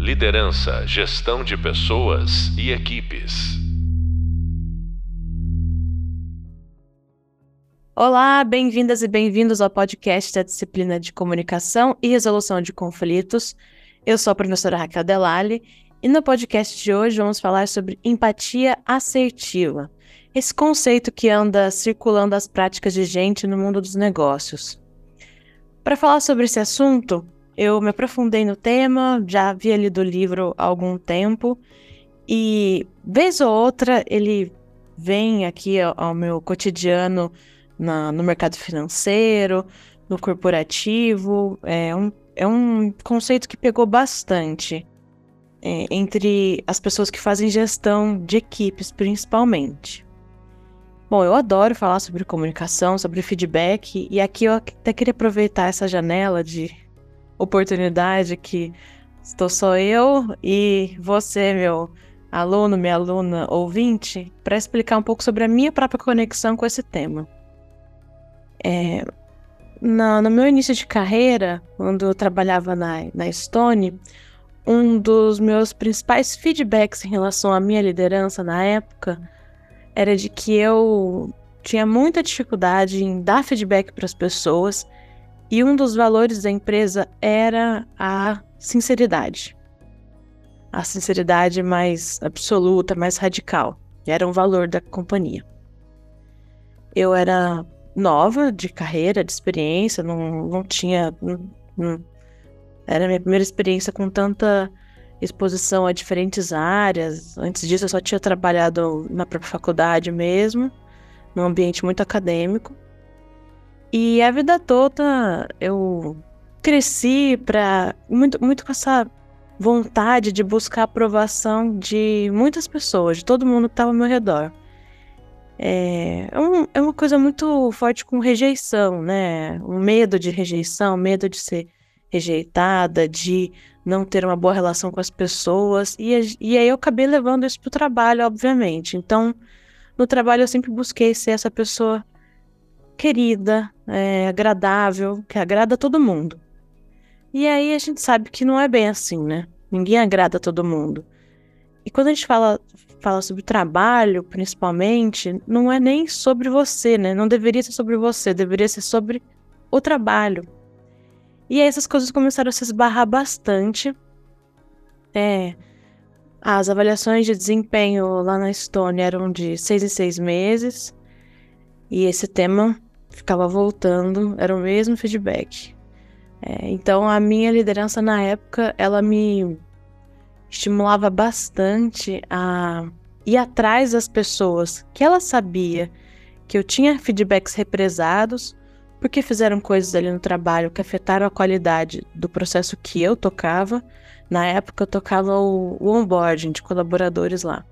Liderança, gestão de pessoas e equipes. Olá, bem-vindas e bem-vindos ao podcast da disciplina de Comunicação e Resolução de Conflitos. Eu sou a professora Raquel Delali e no podcast de hoje vamos falar sobre empatia assertiva, esse conceito que anda circulando as práticas de gente no mundo dos negócios. Para falar sobre esse assunto, eu me aprofundei no tema, já havia lido o livro há algum tempo e, vez ou outra, ele vem aqui ao, meu cotidiano na, no mercado financeiro, no corporativo. É um, é um conceito que pegou bastante é, entre as pessoas que fazem gestão de equipes, principalmente. Bom, eu adoro falar sobre comunicação, sobre feedback, e aqui eu até queria aproveitar essa janela de oportunidade que estou só eu e você, meu aluno, minha aluna ouvinte, para explicar um pouco sobre a minha própria conexão com esse tema. É, no, no meu início de carreira, quando eu trabalhava na, na Stone, um dos meus principais feedbacks em relação à minha liderança na época era de que eu tinha muita dificuldade em dar feedback para as pessoas e um dos valores da empresa era a sinceridade. A sinceridade mais absoluta, mais radical. Era um valor da companhia. Eu era nova de carreira, de experiência, não, não tinha. Não, não, era a minha primeira experiência com tanta exposição a diferentes áreas. Antes disso, eu só tinha trabalhado na própria faculdade mesmo, num ambiente muito acadêmico. E a vida toda eu cresci para muito, muito com essa vontade de buscar aprovação de muitas pessoas, de todo mundo que estava ao meu redor. É, é, um, é uma coisa muito forte com rejeição, né? Um medo de rejeição, medo de ser rejeitada, de não ter uma boa relação com as pessoas. E, e aí eu acabei levando isso pro trabalho, obviamente. Então, no trabalho eu sempre busquei ser essa pessoa querida, é, agradável, que agrada todo mundo. E aí a gente sabe que não é bem assim, né? Ninguém agrada todo mundo. E quando a gente fala, fala sobre trabalho, principalmente, não é nem sobre você, né? Não deveria ser sobre você, deveria ser sobre o trabalho. E aí essas coisas começaram a se esbarrar bastante. É, as avaliações de desempenho lá na Estônia eram de seis em seis meses. E esse tema ficava voltando, era o mesmo feedback. É, então a minha liderança na época, ela me estimulava bastante a ir atrás das pessoas que ela sabia que eu tinha feedbacks represados porque fizeram coisas ali no trabalho que afetaram a qualidade do processo que eu tocava. Na época eu tocava o, o onboarding de colaboradores lá.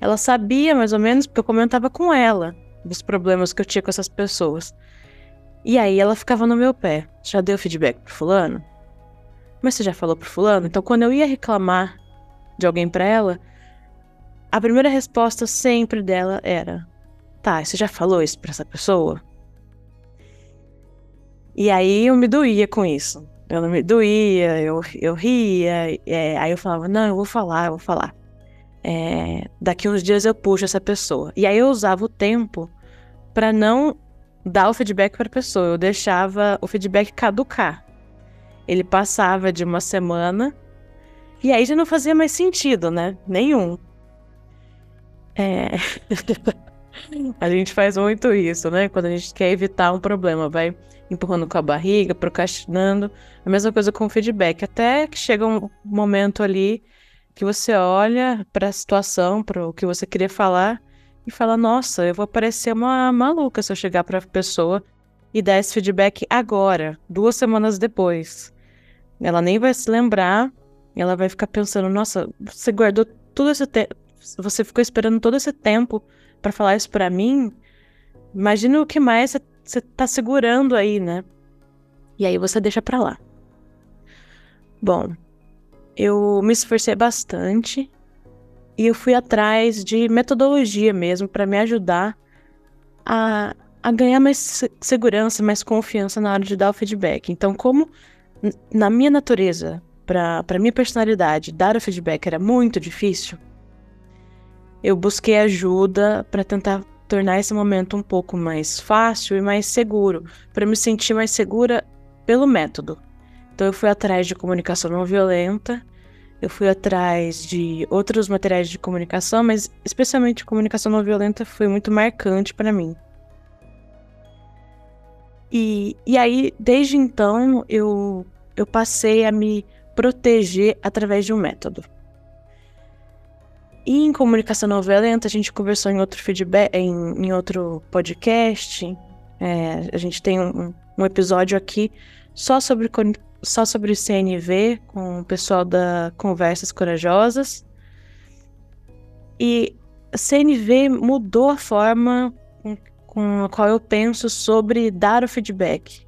Ela sabia mais ou menos porque eu comentava com ela dos problemas que eu tinha com essas pessoas. E aí ela ficava no meu pé. Já deu feedback pro fulano? Mas você já falou pro fulano? Então quando eu ia reclamar de alguém para ela, a primeira resposta sempre dela era: Tá, você já falou isso pra essa pessoa? E aí eu me doía com isso. Eu não me doía, eu, eu ria, é, aí eu falava: Não, eu vou falar, eu vou falar. É, daqui uns dias eu puxo essa pessoa. E aí eu usava o tempo para não dar o feedback para a pessoa, eu deixava o feedback caducar. Ele passava de uma semana e aí já não fazia mais sentido, né? Nenhum. É. a gente faz muito isso, né? Quando a gente quer evitar um problema, vai empurrando com a barriga, procrastinando. A mesma coisa com o feedback. Até que chega um momento ali que você olha para a situação, para o que você queria falar e fala: Nossa, eu vou parecer uma maluca se eu chegar para a pessoa e dar esse feedback agora, duas semanas depois. Ela nem vai se lembrar ela vai ficar pensando: nossa, você guardou todo esse tempo, você ficou esperando todo esse tempo para falar isso para mim. Imagina o que mais você tá segurando aí, né? E aí você deixa pra lá. Bom, eu me esforcei bastante e eu fui atrás de metodologia mesmo para me ajudar a, a ganhar mais segurança, mais confiança na hora de dar o feedback. Então, como na minha natureza para minha personalidade, dar o feedback era muito difícil, eu busquei ajuda para tentar tornar esse momento um pouco mais fácil e mais seguro, para me sentir mais segura pelo método. Então eu fui atrás de comunicação não violenta, eu fui atrás de outros materiais de comunicação, mas especialmente comunicação não violenta foi muito marcante para mim. E, e aí, desde então, eu, eu passei a me proteger através de um método. E em comunicação não violenta, a gente conversou em outro feedback, em, em outro podcast. É, a gente tem um, um, episódio aqui só sobre, só sobre CNV, com o pessoal da Conversas Corajosas. E a CNV mudou a forma com, com a qual eu penso sobre dar o feedback.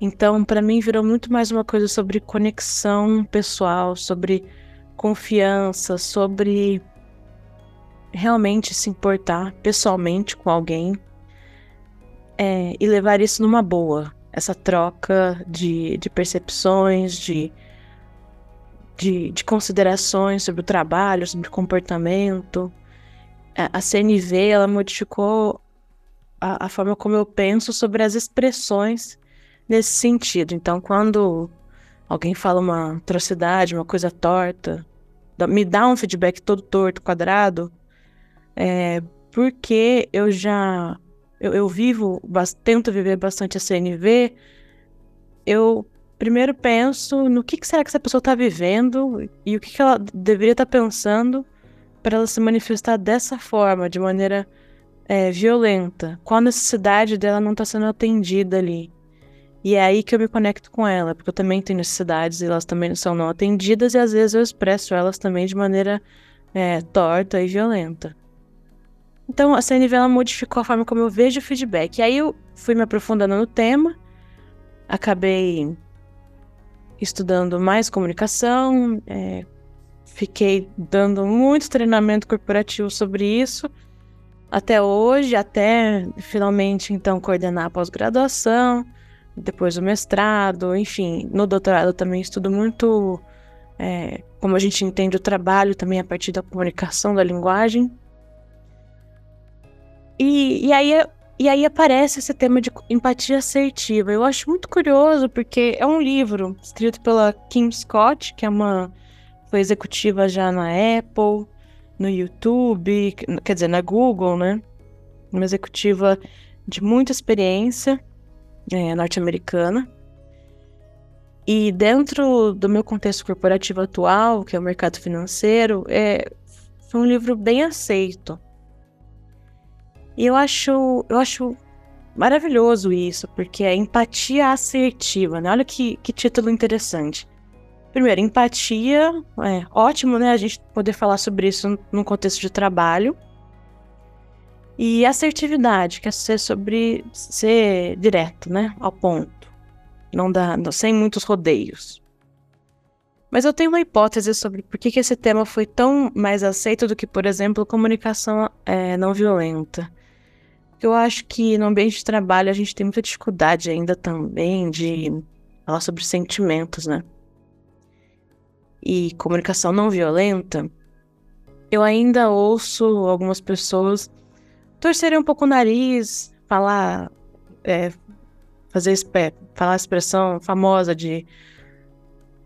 Então, para mim, virou muito mais uma coisa sobre conexão pessoal, sobre confiança, sobre realmente se importar pessoalmente com alguém é, e levar isso numa boa. Essa troca de, de percepções, de, de, de, considerações sobre o trabalho, sobre o comportamento. A, a CNV ela modificou a, a forma como eu penso sobre as expressões nesse sentido. Então, quando alguém fala uma atrocidade, uma coisa torta, me dá um feedback todo torto, quadrado, é, porque eu já eu, eu vivo, tento viver bastante a CNV, eu primeiro penso no que, que será que essa pessoa está vivendo e o que, que ela deveria estar tá pensando para ela se manifestar dessa forma, de maneira é, violenta. Qual a necessidade dela não está sendo atendida ali? E é aí que eu me conecto com ela, porque eu também tenho necessidades e elas também são não atendidas, e às vezes eu expresso elas também de maneira é, torta e violenta. Então a CNV ela modificou a forma como eu vejo o feedback. E aí eu fui me aprofundando no tema, acabei estudando mais comunicação, é, fiquei dando muito treinamento corporativo sobre isso até hoje, até finalmente então coordenar a pós-graduação depois o mestrado, enfim, no doutorado também estudo muito é, como a gente entende o trabalho também a partir da comunicação da linguagem. E, e, aí, e aí aparece esse tema de empatia assertiva. Eu acho muito curioso porque é um livro escrito pela Kim Scott, que é uma foi executiva já na Apple, no YouTube, quer dizer, na Google, né? Uma executiva de muita experiência é, norte-americana. E dentro do meu contexto corporativo atual, que é o mercado financeiro, é, foi um livro bem aceito. E eu acho, eu acho maravilhoso isso, porque é empatia assertiva, né? Olha que, que título interessante. Primeiro, empatia, é ótimo, né? A gente poder falar sobre isso no contexto de trabalho. E assertividade, que é ser sobre ser direto, né? Ao ponto. Não dá, não, sem muitos rodeios. Mas eu tenho uma hipótese sobre por que, que esse tema foi tão mais aceito do que, por exemplo, comunicação é, não violenta. Eu acho que no ambiente de trabalho a gente tem muita dificuldade ainda também de falar sobre sentimentos, né? E comunicação não violenta, eu ainda ouço algumas pessoas torcerem um pouco o nariz, falar, é, fazer falar a expressão famosa de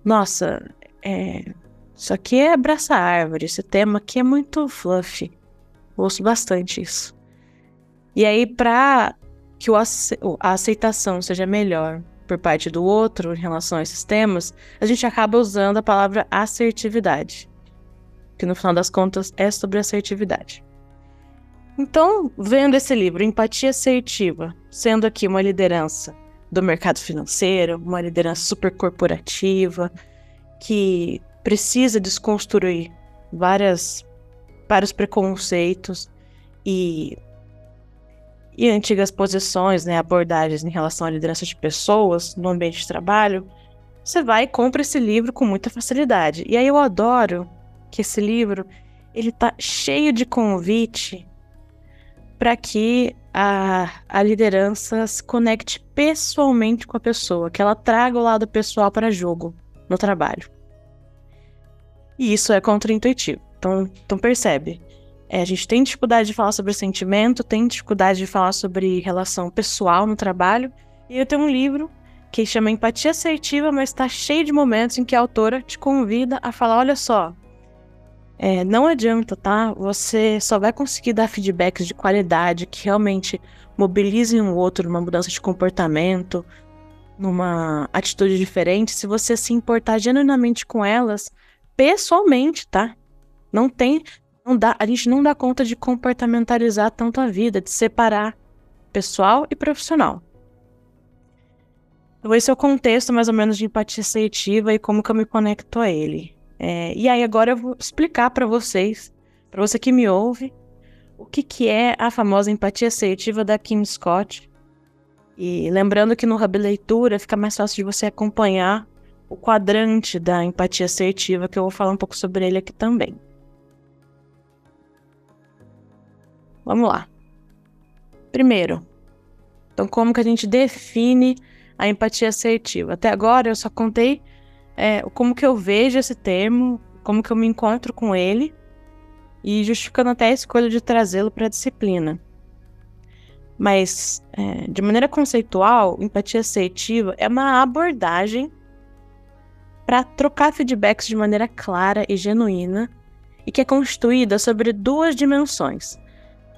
nossa, é, isso aqui é abraça árvore, esse tema aqui é muito fluffy. ouço bastante isso. E aí, para que a aceitação seja melhor por parte do outro em relação a esses temas, a gente acaba usando a palavra assertividade, que no final das contas é sobre assertividade. Então, vendo esse livro, Empatia Assertiva, sendo aqui uma liderança do mercado financeiro, uma liderança super corporativa, que precisa desconstruir várias, vários preconceitos e, e antigas posições, né, abordagens em relação à liderança de pessoas no ambiente de trabalho, você vai e compra esse livro com muita facilidade. E aí eu adoro que esse livro ele tá cheio de convite para que a, a liderança se conecte pessoalmente com a pessoa, que ela traga o lado pessoal para jogo. no trabalho. E isso é contraintuitivo. Então, então percebe. É, a gente tem dificuldade de falar sobre sentimento, tem dificuldade de falar sobre relação pessoal no trabalho. E eu tenho um livro que chama Empatia Assertiva, mas está cheio de momentos em que a autora te convida a falar: olha só, é, não adianta, tá? Você só vai conseguir dar feedbacks de qualidade que realmente mobilizem um outro numa mudança de comportamento, numa atitude diferente, se você se importar genuinamente com elas pessoalmente, tá? Não tem, não dá, a gente não dá conta de comportamentalizar tanto a vida, de separar pessoal e profissional. Então, esse é o contexto mais ou menos de empatia seletiva e como que eu me conecto a ele. É, e aí agora eu vou explicar para vocês, para você que me ouve, o que, que é a famosa empatia seletiva da Kim Scott. E lembrando que no Hub Leitura fica mais fácil de você acompanhar o quadrante da empatia assertiva, que eu vou falar um pouco sobre ele aqui também. Vamos lá. Primeiro, então como que a gente define a empatia assertiva? Até agora eu só contei é, como que eu vejo esse termo, como que eu me encontro com ele e justificando até a escolha de trazê-lo para a disciplina. Mas, é, de maneira conceitual, empatia assertiva é uma abordagem para trocar feedbacks de maneira clara e genuína e que é constituída sobre duas dimensões.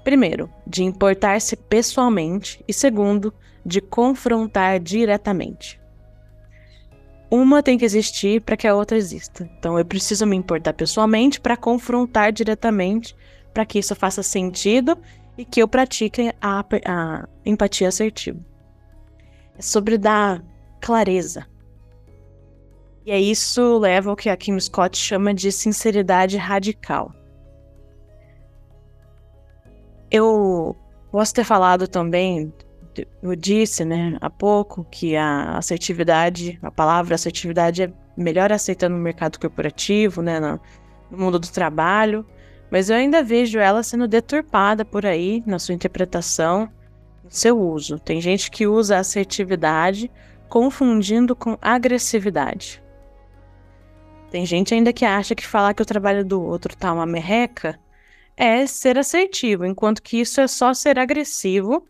Primeiro, de importar-se pessoalmente e segundo, de confrontar diretamente uma tem que existir para que a outra exista. Então eu preciso me importar pessoalmente para confrontar diretamente, para que isso faça sentido e que eu pratique a, a empatia assertiva. É sobre dar clareza. E é isso leva ao que a Kim Scott chama de sinceridade radical. Eu posso ter falado também eu disse, né, há pouco que a assertividade, a palavra assertividade é melhor aceita no mercado corporativo, né, no, no mundo do trabalho, mas eu ainda vejo ela sendo deturpada por aí na sua interpretação, no seu uso. Tem gente que usa assertividade confundindo com agressividade. Tem gente ainda que acha que falar que o trabalho do outro tá uma merreca é ser assertivo, enquanto que isso é só ser agressivo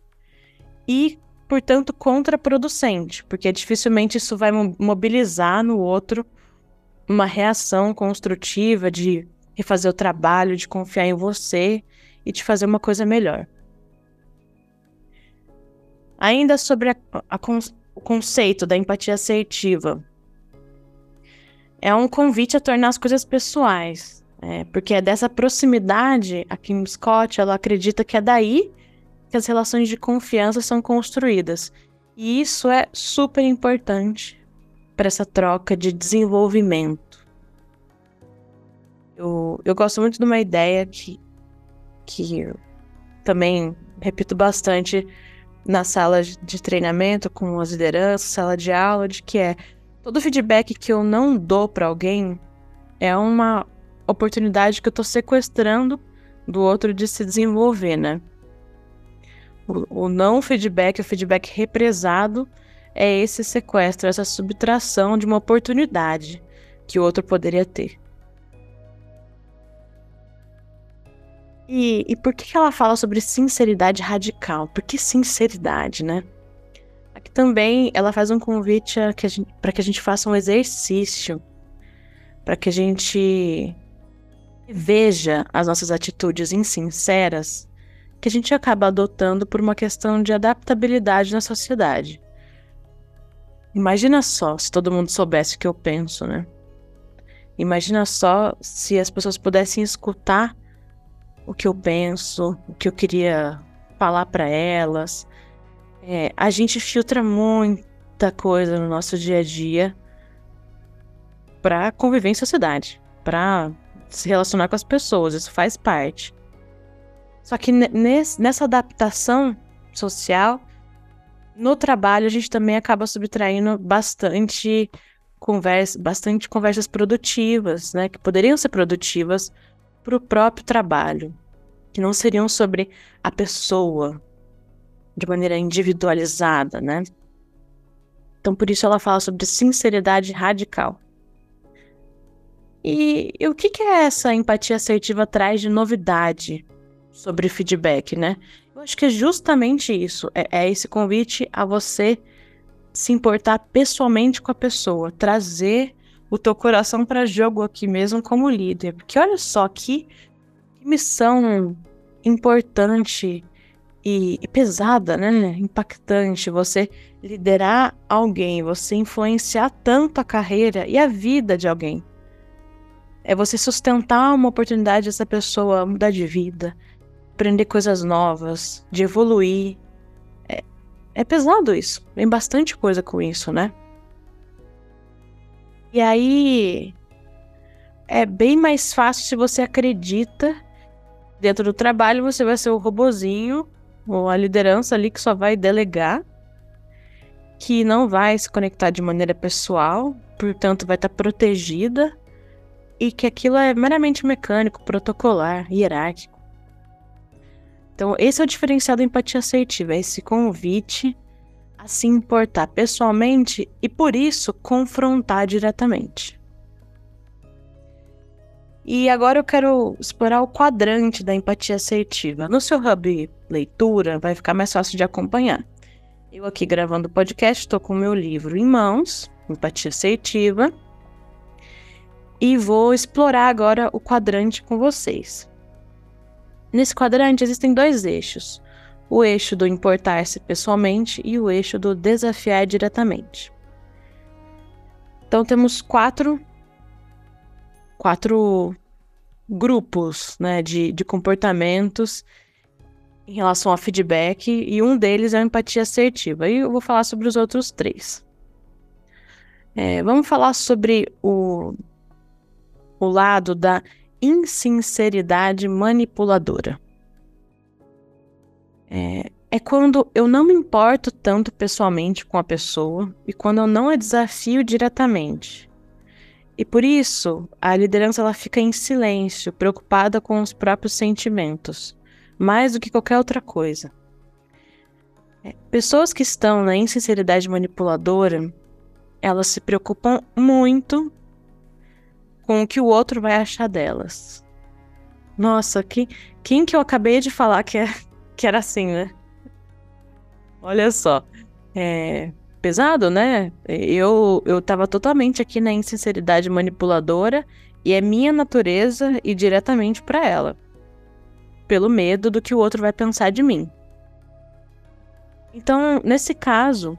e, portanto, contraproducente, porque dificilmente isso vai mobilizar no outro uma reação construtiva de refazer o trabalho, de confiar em você e de fazer uma coisa melhor. Ainda sobre a, a, o conceito da empatia assertiva, é um convite a tornar as coisas pessoais, é, porque é dessa proximidade, a Kim Scott ela acredita que é daí que as relações de confiança são construídas. E isso é super importante para essa troca de desenvolvimento. Eu, eu gosto muito de uma ideia que, que eu também repito bastante na sala de treinamento com as lideranças, sala de aula, de que é todo feedback que eu não dou para alguém é uma oportunidade que eu estou sequestrando do outro de se desenvolver, né? O, o não feedback, o feedback represado, é esse sequestro, essa subtração de uma oportunidade que o outro poderia ter. E, e por que ela fala sobre sinceridade radical? Por que sinceridade, né? Aqui também ela faz um convite para que a gente faça um exercício, para que a gente veja as nossas atitudes insinceras que a gente acaba adotando por uma questão de adaptabilidade na sociedade. Imagina só se todo mundo soubesse o que eu penso, né? Imagina só se as pessoas pudessem escutar o que eu penso, o que eu queria falar para elas. É, a gente filtra muita coisa no nosso dia a dia para conviver em sociedade, para se relacionar com as pessoas. Isso faz parte. Só que nessa adaptação social, no trabalho a gente também acaba subtraindo bastante conversa, bastante conversas produtivas, né, que poderiam ser produtivas para o próprio trabalho, que não seriam sobre a pessoa de maneira individualizada, né? Então por isso ela fala sobre sinceridade radical. E, e o que, que é essa empatia assertiva traz de novidade sobre feedback, né? Eu acho que é justamente isso. É, é esse convite a você se importar pessoalmente com a pessoa, trazer o teu coração para jogo aqui mesmo como líder. Porque olha só que, que missão importante e, e, pesada, né? Impactante você liderar alguém, você influenciar tanto a carreira e a vida de alguém. É você sustentar uma oportunidade dessa pessoa mudar de vida, aprender coisas novas, de evoluir. É, é pesado isso. Tem bastante coisa com isso, né? E aí é bem mais fácil se você acredita dentro do trabalho, você vai ser o robozinho ou a liderança ali que só vai delegar, que não vai se conectar de maneira pessoal, portanto vai estar protegida e que aquilo é meramente mecânico, protocolar, hierárquico. Então, esse é o diferencial da empatia assertiva, é esse convite a se importar pessoalmente e, por isso, confrontar diretamente. E agora eu quero explorar o quadrante da empatia assertiva. No seu hub leitura, vai ficar mais fácil de acompanhar. Eu aqui gravando o podcast, estou com o meu livro em mãos, Empatia Assertiva, e vou explorar agora o quadrante com vocês. Nesse quadrante existem dois eixos: o eixo do importar-se pessoalmente e o eixo do desafiar diretamente. Então temos quatro, quatro grupos né, de, de comportamentos em relação a feedback, e um deles é a empatia assertiva. E eu vou falar sobre os outros três. É, vamos falar sobre o o lado da insinceridade manipuladora. É, é quando eu não me importo tanto pessoalmente com a pessoa e quando eu não a desafio diretamente. E por isso, a liderança ela fica em silêncio, preocupada com os próprios sentimentos, mais do que qualquer outra coisa. É, pessoas que estão na insinceridade manipuladora, elas se preocupam muito com o que o outro vai achar delas. Nossa, que, quem que eu acabei de falar que, é, que era assim, né? Olha só. É pesado, né? Eu, eu tava totalmente aqui na insinceridade manipuladora e é minha natureza ir diretamente para ela. Pelo medo do que o outro vai pensar de mim. Então, nesse caso,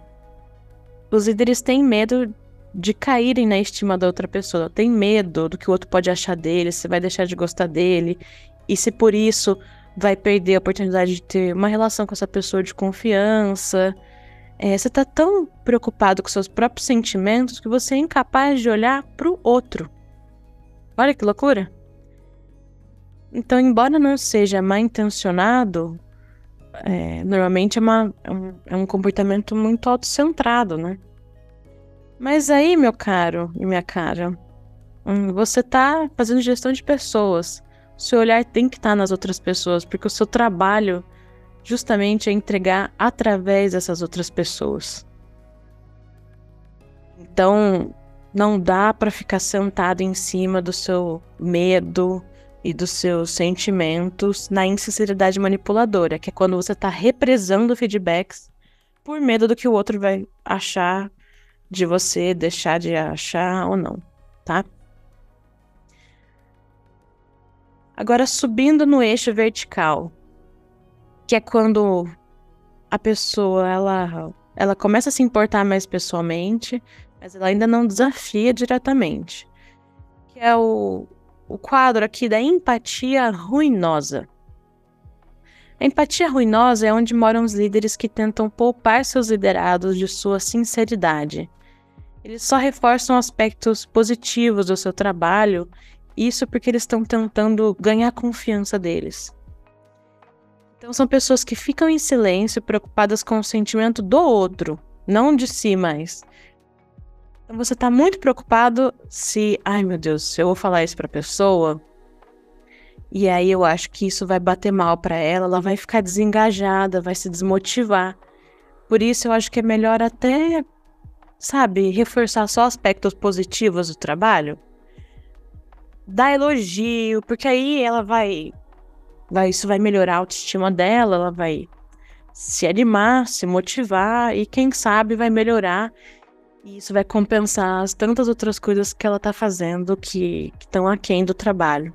os líderes têm medo de caírem na estima da outra pessoa. Tem medo do que o outro pode achar dele, se vai deixar de gostar dele, e se por isso vai perder a oportunidade de ter uma relação com essa pessoa de confiança. É, você está tão preocupado com seus próprios sentimentos que você é incapaz de olhar para o outro. Olha que loucura! Então, embora não seja mal intencionado, é, normalmente é, uma, é, um, é um comportamento muito autocentrado, né? Mas aí, meu caro e minha cara, hum, você tá fazendo gestão de pessoas. O seu olhar tem que estar tá nas outras pessoas, porque o seu trabalho justamente é entregar através dessas outras pessoas. Então, não dá para ficar sentado em cima do seu medo e dos seus sentimentos na insinceridade manipuladora, que é quando você está represando feedbacks por medo do que o outro vai achar de você deixar de achar ou não, tá? Agora subindo no eixo vertical, que é quando a pessoa ela ela começa a se importar mais pessoalmente, mas ela ainda não desafia diretamente. Que é o, o quadro aqui da empatia ruinosa. A empatia ruinosa é onde moram os líderes que tentam poupar seus liderados de sua sinceridade eles só reforçam aspectos positivos do seu trabalho, isso porque eles estão tentando ganhar a confiança deles. Então são pessoas que ficam em silêncio, preocupadas com o sentimento do outro, não de si mais. Então você está muito preocupado se, ai meu Deus, se eu vou falar isso para a pessoa, e aí eu acho que isso vai bater mal para ela, ela vai ficar desengajada, vai se desmotivar. Por isso eu acho que é melhor até sabe, reforçar só aspectos positivos do trabalho. dar elogio, porque aí ela vai, vai isso vai melhorar a autoestima dela, ela vai se animar, se motivar e quem sabe vai melhorar e isso vai compensar as tantas outras coisas que ela tá fazendo que estão aquém do trabalho.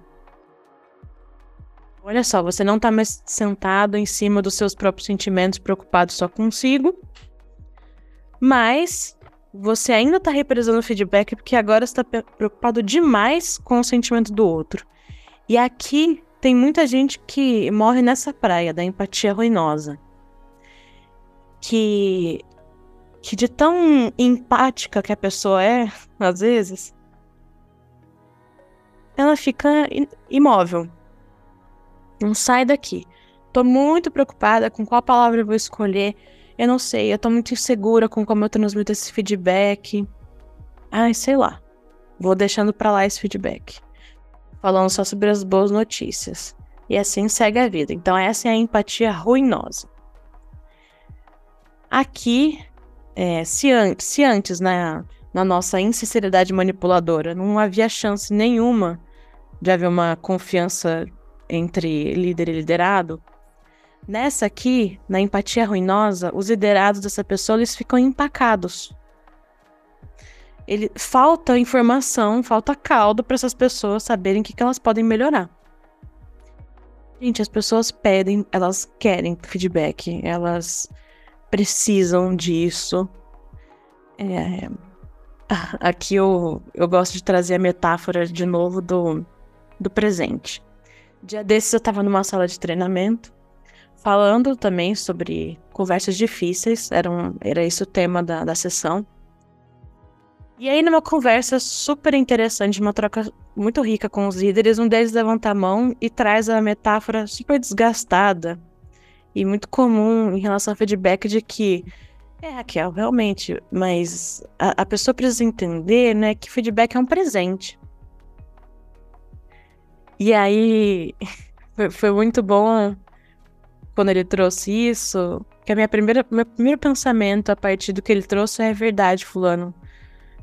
Olha só, você não tá mais sentado em cima dos seus próprios sentimentos, preocupado só consigo, mas você ainda tá represando o feedback porque agora está preocupado demais com o sentimento do outro. E aqui tem muita gente que morre nessa praia da empatia ruinosa. Que que de tão empática que a pessoa é, às vezes, ela fica imóvel. Não sai daqui. Tô muito preocupada com qual palavra eu vou escolher. Eu não sei, eu tô muito insegura com como eu transmito esse feedback. Ai, sei lá. Vou deixando pra lá esse feedback. Falando só sobre as boas notícias. E assim segue a vida. Então, essa é a empatia ruinosa. Aqui, é, se, an se antes, na, na nossa insinceridade manipuladora, não havia chance nenhuma de haver uma confiança entre líder e liderado, nessa aqui, na empatia ruinosa, os liderados dessa pessoa eles ficam empacados. Ele falta informação, falta caldo para essas pessoas saberem o que, que elas podem melhorar. Gente, as pessoas pedem, elas querem feedback, elas precisam disso. É, aqui eu, eu gosto de trazer a metáfora de novo do, do presente. Dia desses eu estava numa sala de treinamento, falando também sobre conversas difíceis, era, um, era esse o tema da, da sessão. E aí, numa conversa super interessante, uma troca muito rica com os líderes, um deles levanta a mão e traz a metáfora super desgastada e muito comum em relação ao feedback de que é, Raquel, realmente, mas a, a pessoa precisa entender, né, que feedback é um presente. E aí foi, foi, muito bom quando ele trouxe isso, que a minha primeira, meu primeiro pensamento a partir do que ele trouxe é verdade, fulano.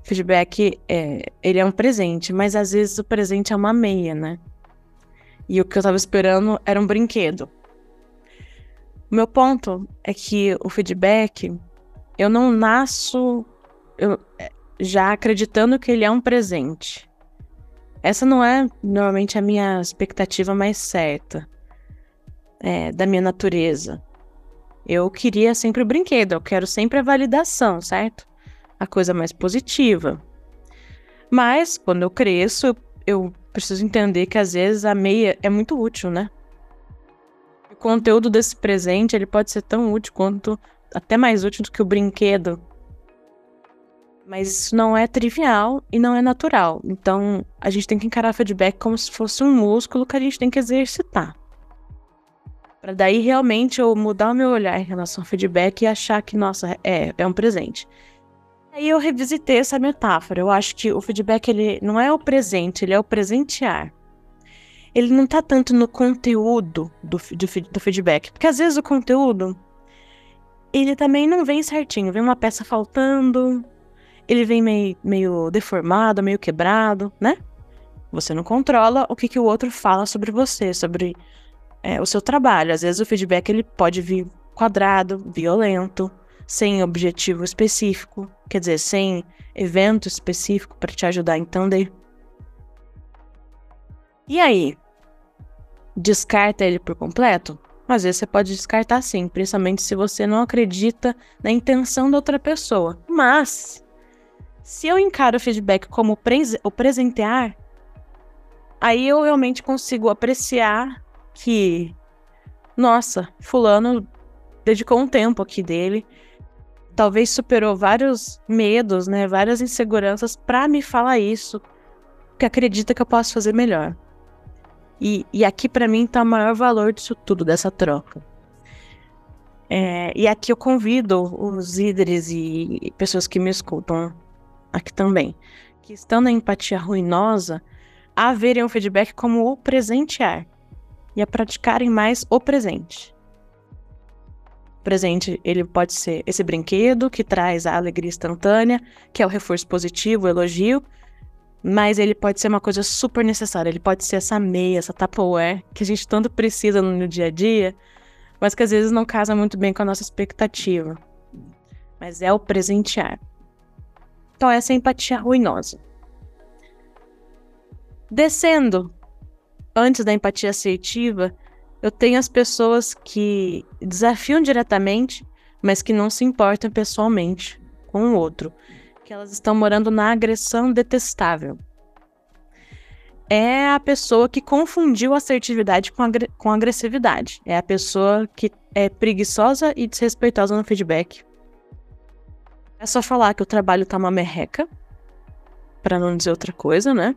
Feedback é, ele é um presente, mas às vezes o presente é uma meia, né? E o que eu tava esperando era um brinquedo. O meu ponto é que o feedback, eu não nasço eu, é, já acreditando que ele é um presente. Essa não é normalmente a minha expectativa mais certa é, da minha natureza. Eu queria sempre o brinquedo, eu quero sempre a validação, certo? A coisa mais positiva. Mas, quando eu cresço, eu, eu preciso entender que às vezes a meia é muito útil, né? conteúdo desse presente ele pode ser tão útil quanto até mais útil do que o brinquedo. Mas isso não é trivial e não é natural. Então, a gente tem que encarar feedback como se fosse um músculo que a gente tem que exercitar. Para daí realmente eu mudar o meu olhar em relação ao feedback e achar que, nossa, é, é um presente. Aí eu revisitei essa metáfora. Eu acho que o feedback ele não é o presente, ele é o presentear ele não tá tanto no conteúdo do, do, do feedback. Porque às vezes o conteúdo, ele também não vem certinho. Vem uma peça faltando, ele vem meio, meio deformado, meio quebrado, né? Você não controla o que, que o outro fala sobre você, sobre é, o seu trabalho. Às vezes o feedback ele pode vir quadrado, violento, sem objetivo específico, quer dizer, sem evento específico para te ajudar a entender. E aí, descarta ele por completo? Às vezes você pode descartar sim, principalmente se você não acredita na intenção da outra pessoa. Mas, se eu encaro o feedback como o presentear, aí eu realmente consigo apreciar que, nossa, Fulano dedicou um tempo aqui dele, talvez superou vários medos, né, várias inseguranças para me falar isso, que acredita que eu posso fazer melhor. E, e aqui para mim tá o maior valor disso tudo, dessa troca. É, e aqui eu convido os líderes e pessoas que me escutam aqui também, que estão na empatia ruinosa, a verem o feedback como o presentear e a praticarem mais o presente. O presente, ele pode ser esse brinquedo que traz a alegria instantânea, que é o reforço positivo, o elogio, mas ele pode ser uma coisa super necessária. Ele pode ser essa meia, essa Tupperware que a gente tanto precisa no dia a dia, mas que às vezes não casa muito bem com a nossa expectativa. Mas é o presentear. Então, essa é a empatia ruinosa. Descendo, antes da empatia assertiva, eu tenho as pessoas que desafiam diretamente, mas que não se importam pessoalmente com o outro que elas estão morando na agressão detestável. É a pessoa que confundiu assertividade com, agre com agressividade. É a pessoa que é preguiçosa e desrespeitosa no feedback. É só falar que o trabalho tá uma merreca, para não dizer outra coisa, né?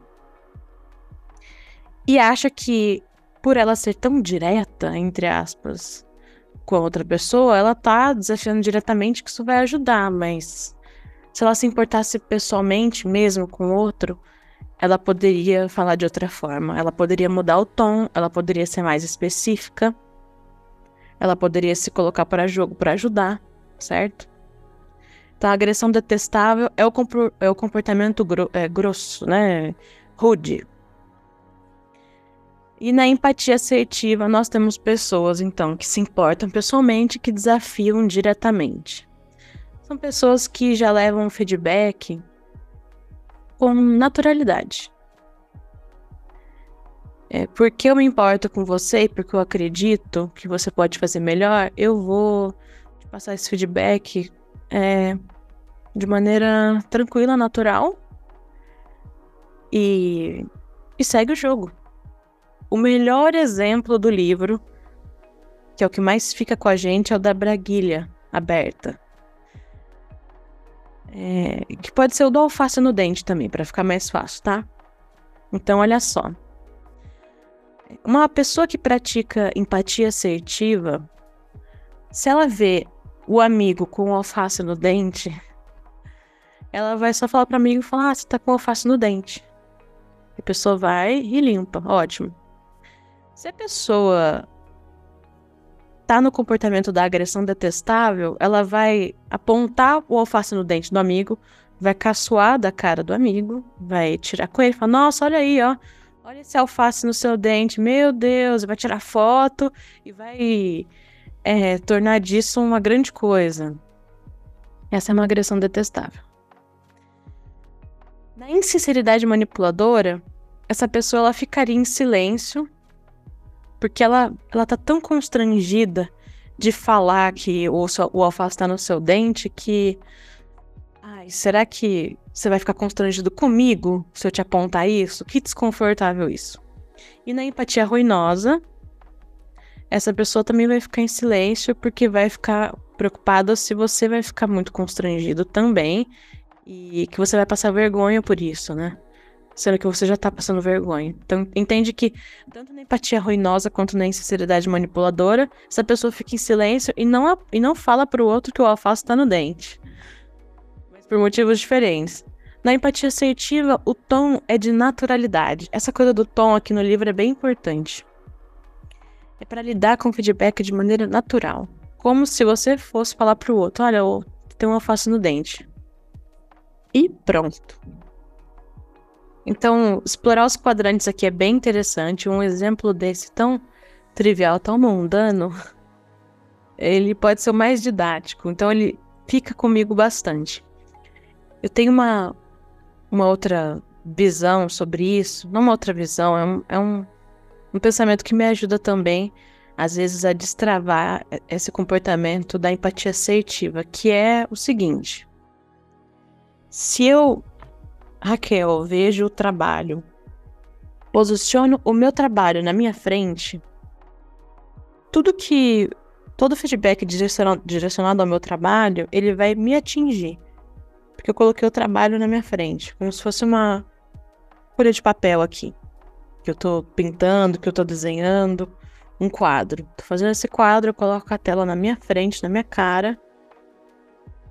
E acha que por ela ser tão direta, entre aspas, com a outra pessoa, ela tá desafiando diretamente que isso vai ajudar, mas se ela se importasse pessoalmente mesmo com o outro, ela poderia falar de outra forma. Ela poderia mudar o tom, ela poderia ser mais específica. Ela poderia se colocar para jogo para ajudar, certo? Então, a agressão detestável é o, é o comportamento gro é, grosso, né? Rude. E na empatia assertiva, nós temos pessoas, então, que se importam pessoalmente, que desafiam diretamente. São pessoas que já levam feedback com naturalidade. É, porque eu me importo com você e porque eu acredito que você pode fazer melhor, eu vou te passar esse feedback é, de maneira tranquila, natural e, e segue o jogo. O melhor exemplo do livro, que é o que mais fica com a gente, é o da braguilha aberta. É, que pode ser o do alface no dente também, para ficar mais fácil, tá? Então, olha só. Uma pessoa que pratica empatia assertiva, se ela vê o amigo com o alface no dente, ela vai só falar para o amigo e falar: Ah, você tá com alface no dente. A pessoa vai e limpa. Ótimo. Se a pessoa tá no comportamento da agressão detestável, ela vai apontar o alface no dente do amigo, vai caçoar da cara do amigo, vai tirar com ele, falar: Nossa, olha aí, ó. Olha esse alface no seu dente, meu Deus, vai tirar foto e vai é, tornar disso uma grande coisa. Essa é uma agressão detestável. Na insinceridade manipuladora, essa pessoa ela ficaria em silêncio porque ela, ela tá tão constrangida de falar que o, o alface tá no seu dente que. Ai, será que você vai ficar constrangido comigo se eu te apontar isso? Que desconfortável isso. E na empatia ruinosa, essa pessoa também vai ficar em silêncio porque vai ficar preocupada se você vai ficar muito constrangido também e que você vai passar vergonha por isso, né? Sendo que você já tá passando vergonha. Então, entende que, tanto na empatia ruinosa quanto na insinceridade manipuladora, essa pessoa fica em silêncio e não, e não fala pro outro que o alface tá no dente. Mas por motivos diferentes. Na empatia assertiva, o tom é de naturalidade. Essa coisa do tom aqui no livro é bem importante. É para lidar com o feedback de maneira natural. Como se você fosse falar pro outro: olha, tem um alface no dente. E pronto. Então, explorar os quadrantes aqui é bem interessante. Um exemplo desse tão trivial, tão mundano, ele pode ser o mais didático. Então, ele fica comigo bastante. Eu tenho uma, uma outra visão sobre isso. Não uma outra visão, é um, é um, um pensamento que me ajuda também, às vezes, a destravar esse comportamento da empatia assertiva, que é o seguinte. Se eu Raquel, vejo o trabalho. Posiciono o meu trabalho na minha frente. Tudo que. Todo feedback direcionado ao meu trabalho, ele vai me atingir. Porque eu coloquei o trabalho na minha frente. Como se fosse uma folha de papel aqui. Que eu tô pintando, que eu tô desenhando. Um quadro. Tô fazendo esse quadro, eu coloco a tela na minha frente, na minha cara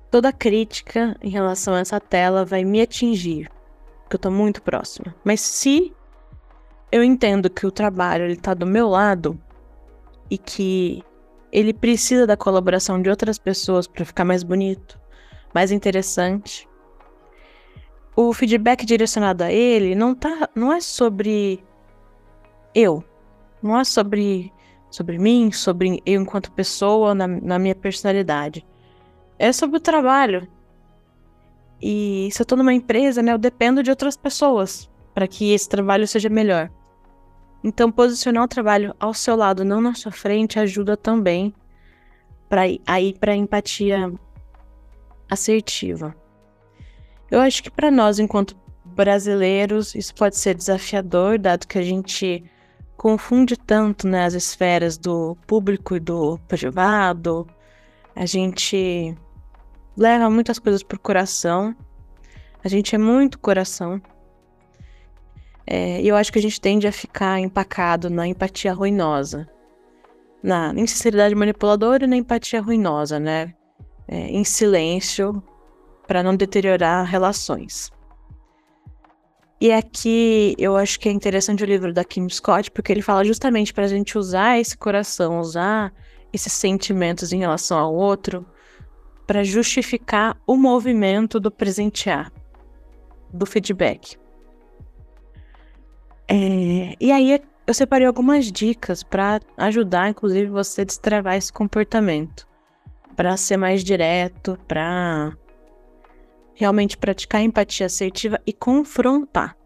toda crítica em relação a essa tela vai me atingir que eu tô muito próxima. Mas se eu entendo que o trabalho ele tá do meu lado e que ele precisa da colaboração de outras pessoas para ficar mais bonito, mais interessante, o feedback direcionado a ele não tá, não é sobre eu, não é sobre sobre mim, sobre eu enquanto pessoa, na, na minha personalidade. É sobre o trabalho. E se eu tô numa empresa, né, eu dependo de outras pessoas para que esse trabalho seja melhor. Então, posicionar o trabalho ao seu lado, não na sua frente, ajuda também para ir para empatia assertiva. Eu acho que para nós, enquanto brasileiros, isso pode ser desafiador, dado que a gente confunde tanto né, as esferas do público e do privado. A gente leva muitas coisas por coração. A gente é muito coração. É, eu acho que a gente tende a ficar empacado na empatia ruinosa. Na insinceridade manipuladora e na empatia ruinosa, né? É, em silêncio, para não deteriorar relações. E aqui eu acho que é interessante o livro da Kim Scott, porque ele fala justamente para a gente usar esse coração, usar esses sentimentos em relação ao outro, para justificar o movimento do presentear, do feedback. É, e aí eu separei algumas dicas para ajudar, inclusive, você a destravar esse comportamento, para ser mais direto, para realmente praticar empatia assertiva e confrontar.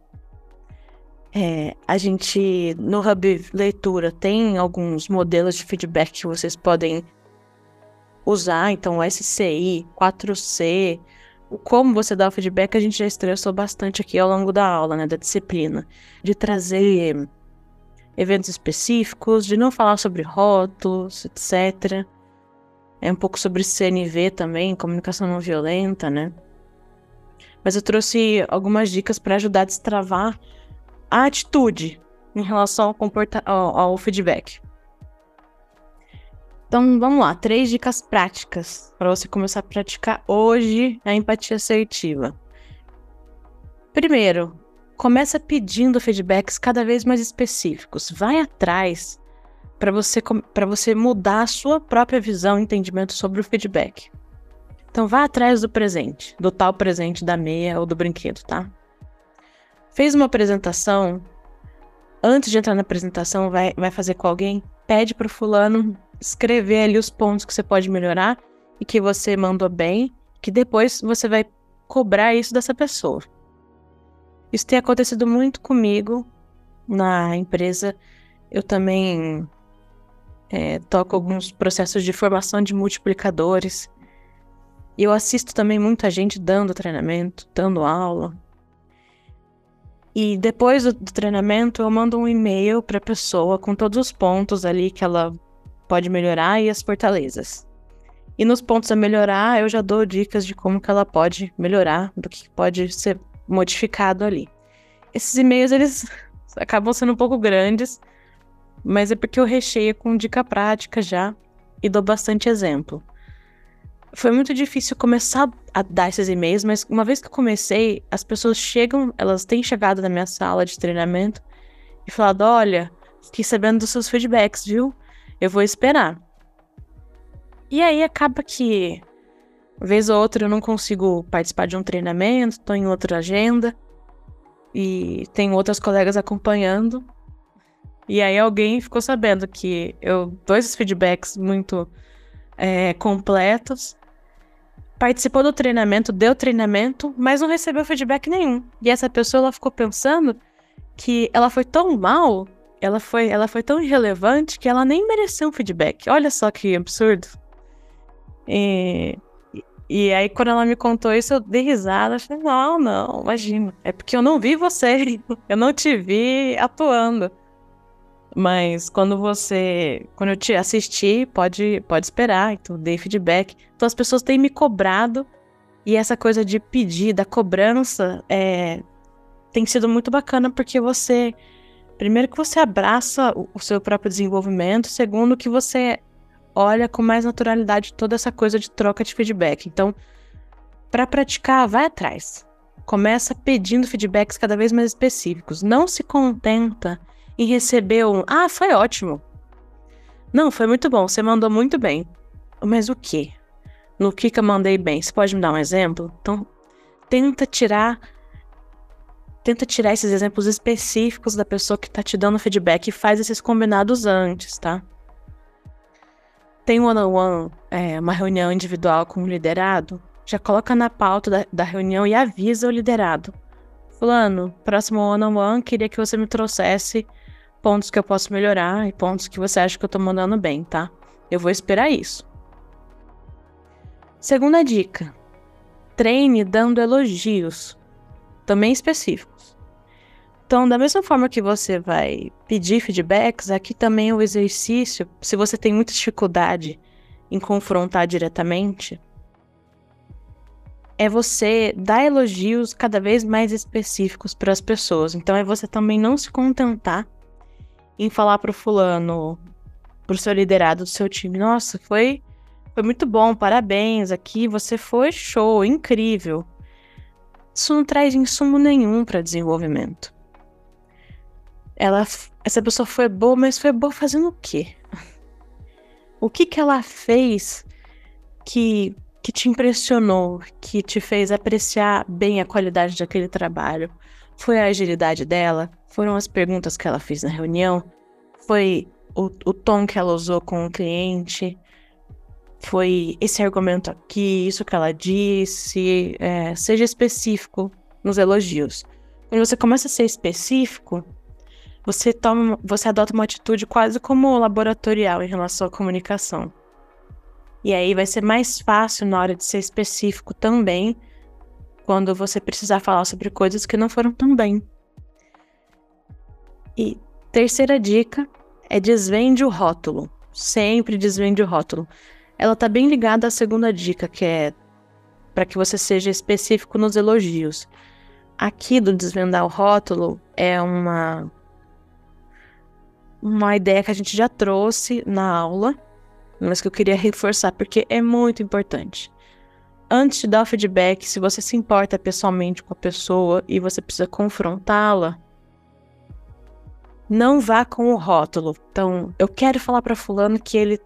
É, a gente, no Hub Leitura, tem alguns modelos de feedback que vocês podem usar, então SCI, 4C, o como você dá o feedback, a gente já estressou bastante aqui ao longo da aula, né, da disciplina, de trazer eventos específicos, de não falar sobre rótulos, etc. É um pouco sobre CNV também, comunicação não violenta, né? mas eu trouxe algumas dicas para ajudar a destravar a atitude em relação ao, comporta ao, ao feedback. Então vamos lá, três dicas práticas para você começar a praticar hoje a empatia assertiva. Primeiro, começa pedindo feedbacks cada vez mais específicos. Vai atrás para você, você mudar a sua própria visão e entendimento sobre o feedback. Então vá atrás do presente, do tal presente da meia ou do brinquedo, tá? Fez uma apresentação, antes de entrar na apresentação, vai, vai fazer com alguém, pede pro fulano escrever ali os pontos que você pode melhorar e que você mandou bem, que depois você vai cobrar isso dessa pessoa. Isso tem acontecido muito comigo na empresa. Eu também é, toco alguns processos de formação de multiplicadores. E eu assisto também muita gente dando treinamento, dando aula. E depois do, do treinamento, eu mando um e-mail para a pessoa com todos os pontos ali que ela pode melhorar e as fortalezas. E nos pontos a melhorar, eu já dou dicas de como que ela pode melhorar, do que pode ser modificado ali. Esses e-mails, eles acabam sendo um pouco grandes, mas é porque eu recheio com dica prática já e dou bastante exemplo. Foi muito difícil começar a dar esses e-mails, mas uma vez que eu comecei, as pessoas chegam, elas têm chegado na minha sala de treinamento e falado: olha, fiquei sabendo dos seus feedbacks, viu? Eu vou esperar. E aí acaba que, vez ou outra, eu não consigo participar de um treinamento, estou em outra agenda e tem outras colegas acompanhando. E aí alguém ficou sabendo que eu dou esses feedbacks muito é, completos participou do treinamento, deu treinamento, mas não recebeu feedback nenhum. E essa pessoa ela ficou pensando que ela foi tão mal, ela foi, ela foi tão irrelevante que ela nem mereceu um feedback. Olha só que absurdo. E, e aí, quando ela me contou isso, eu dei risada. Eu falei, não, não, imagina. É porque eu não vi você. Eu não te vi atuando. Mas quando você. Quando eu te assisti, pode, pode esperar. Então, dei feedback. Então as pessoas têm me cobrado. E essa coisa de pedir, da cobrança, é, tem sido muito bacana porque você. Primeiro que você abraça o, o seu próprio desenvolvimento. Segundo que você olha com mais naturalidade toda essa coisa de troca de feedback. Então, para praticar, vai atrás. Começa pedindo feedbacks cada vez mais específicos. Não se contenta e recebeu um Ah, foi ótimo. Não, foi muito bom, você mandou muito bem. Mas o que? No que que eu mandei bem? Você pode me dar um exemplo? Então, tenta tirar tenta tirar esses exemplos específicos da pessoa que tá te dando feedback e faz esses combinados antes, tá? Tem one-on-one, -on -one, é, uma reunião individual com o liderado, já coloca na pauta da, da reunião e avisa o liderado. Fulano, próximo one-on-one, -on -one, queria que você me trouxesse pontos que eu posso melhorar e pontos que você acha que eu tô mandando bem, tá? Eu vou esperar isso. Segunda dica: treine dando elogios, também específicos. Então, da mesma forma que você vai pedir feedbacks, aqui também o exercício, se você tem muita dificuldade em confrontar diretamente, é você dar elogios cada vez mais específicos para as pessoas. Então, é você também não se contentar em falar para o fulano, para o seu liderado do seu time, nossa, foi foi muito bom, parabéns, aqui você foi show, incrível. Isso não traz insumo nenhum para desenvolvimento. Ela, essa pessoa foi boa, mas foi boa fazendo o quê? O que que ela fez que que te impressionou, que te fez apreciar bem a qualidade daquele trabalho? Foi a agilidade dela? Foram as perguntas que ela fez na reunião? Foi o, o tom que ela usou com o cliente? Foi esse argumento aqui, isso que ela disse, é, seja específico nos elogios. Quando você começa a ser específico, você toma, você adota uma atitude quase como laboratorial em relação à comunicação. E aí vai ser mais fácil na hora de ser específico também, quando você precisar falar sobre coisas que não foram tão bem. E terceira dica é desvende o rótulo. Sempre desvende o rótulo ela tá bem ligada à segunda dica, que é para que você seja específico nos elogios. Aqui do desvendar o rótulo é uma uma ideia que a gente já trouxe na aula, mas que eu queria reforçar porque é muito importante. Antes de dar o feedback, se você se importa pessoalmente com a pessoa e você precisa confrontá-la, não vá com o rótulo. Então, eu quero falar para fulano que ele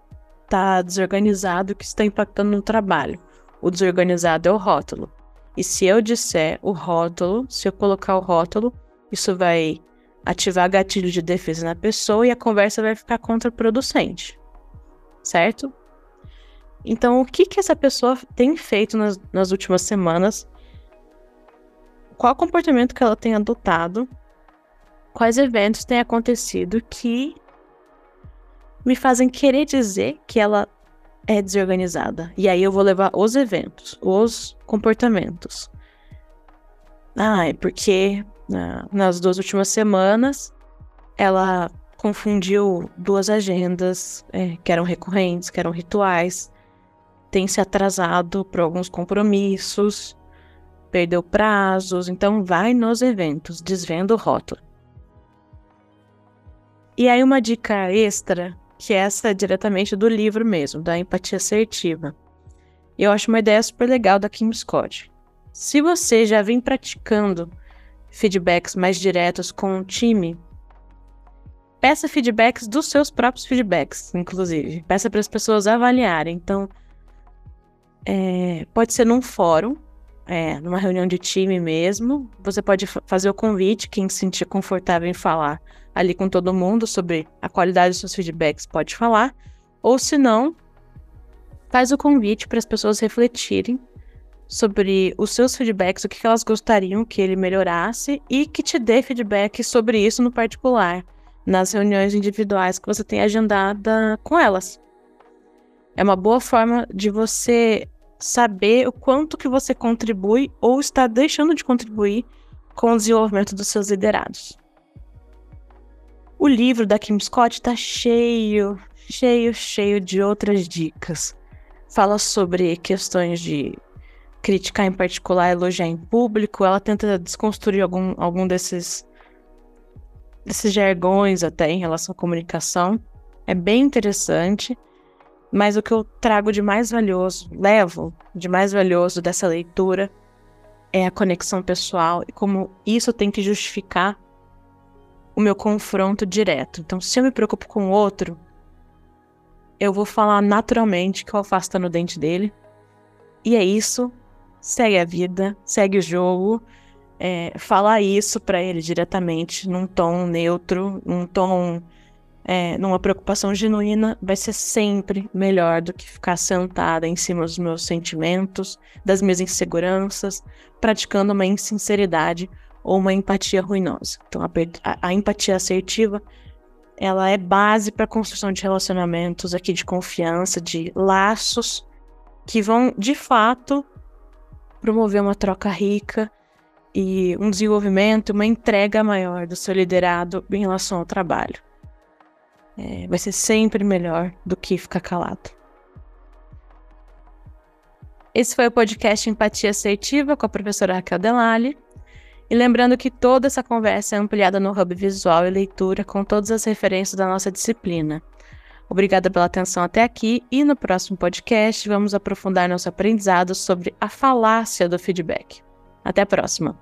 está desorganizado que está impactando no trabalho. O desorganizado é o rótulo. E se eu disser o rótulo, se eu colocar o rótulo, isso vai ativar gatilho de defesa na pessoa e a conversa vai ficar contraproducente. Certo? Então, o que, que essa pessoa tem feito nas, nas últimas semanas? Qual comportamento que ela tem adotado? Quais eventos têm acontecido que me fazem querer dizer que ela é desorganizada. E aí eu vou levar os eventos, os comportamentos. Ah, é porque nas duas últimas semanas ela confundiu duas agendas é, que eram recorrentes, que eram rituais, tem se atrasado para alguns compromissos, perdeu prazos, então vai nos eventos, desvenda o rótulo. E aí uma dica extra que essa é diretamente do livro mesmo, da empatia assertiva. Eu acho uma ideia super legal da Kim Scott. Se você já vem praticando feedbacks mais diretos com o time, peça feedbacks dos seus próprios feedbacks, inclusive. Peça para as pessoas avaliarem. Então, é, pode ser num fórum, é, numa reunião de time mesmo. Você pode fazer o convite, quem se sentir confortável em falar ali com todo mundo sobre a qualidade dos seus feedbacks, pode falar. Ou se não, faz o convite para as pessoas refletirem sobre os seus feedbacks, o que elas gostariam que ele melhorasse e que te dê feedback sobre isso no particular, nas reuniões individuais que você tem agendada com elas. É uma boa forma de você saber o quanto que você contribui ou está deixando de contribuir com o desenvolvimento dos seus liderados. O livro da Kim Scott está cheio, cheio, cheio de outras dicas. Fala sobre questões de criticar em particular, elogiar em público. Ela tenta desconstruir algum, algum desses, desses jargões até em relação à comunicação. É bem interessante. Mas o que eu trago de mais valioso, levo de mais valioso dessa leitura é a conexão pessoal e como isso tem que justificar o meu confronto direto. Então, se eu me preocupo com o outro, eu vou falar naturalmente que o alface tá no dente dele. E é isso. Segue a vida, segue o jogo. é, falar isso para ele diretamente, num tom neutro, num tom, é, numa preocupação genuína, vai ser sempre melhor do que ficar sentada em cima dos meus sentimentos, das minhas inseguranças, praticando uma insinceridade ou uma empatia ruinosa. Então, a, a, empatia assertiva ela é base para a construção de relacionamentos aqui de confiança, de laços que vão de fato promover uma troca rica e um desenvolvimento, uma entrega maior do seu liderado em relação ao trabalho. É, vai ser sempre melhor do que ficar calado. Esse foi o podcast Empatia Assertiva com a professora Raquel Delali. E lembrando que toda essa conversa é ampliada no Hub Visual e Leitura com todas as referências da nossa disciplina. Obrigada pela atenção até aqui e no próximo podcast vamos aprofundar nosso aprendizado sobre a falácia do feedback. Até a próxima!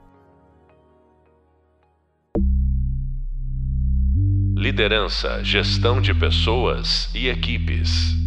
Liderança, gestão de pessoas e equipes.